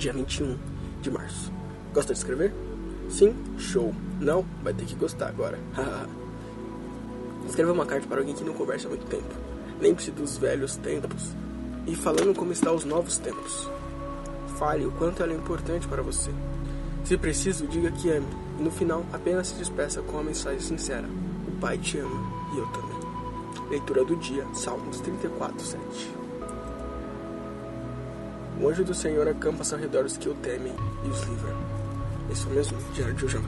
dia 21 de março. Gosta de escrever? Sim? Show. Não? Vai ter que gostar agora. Escreva uma carta para alguém que não conversa há muito tempo. Lembre-se dos velhos tempos e falando como está os novos tempos. Fale o quanto ela é importante para você. Se preciso, diga que ame. E no final, apenas se despeça com uma mensagem sincera. O Pai te ama e eu também. Leitura do dia, Salmos 34, 7. O anjo do Senhor acampa-se ao redor dos que o temem e os livra. Isso mesmo, Diário de João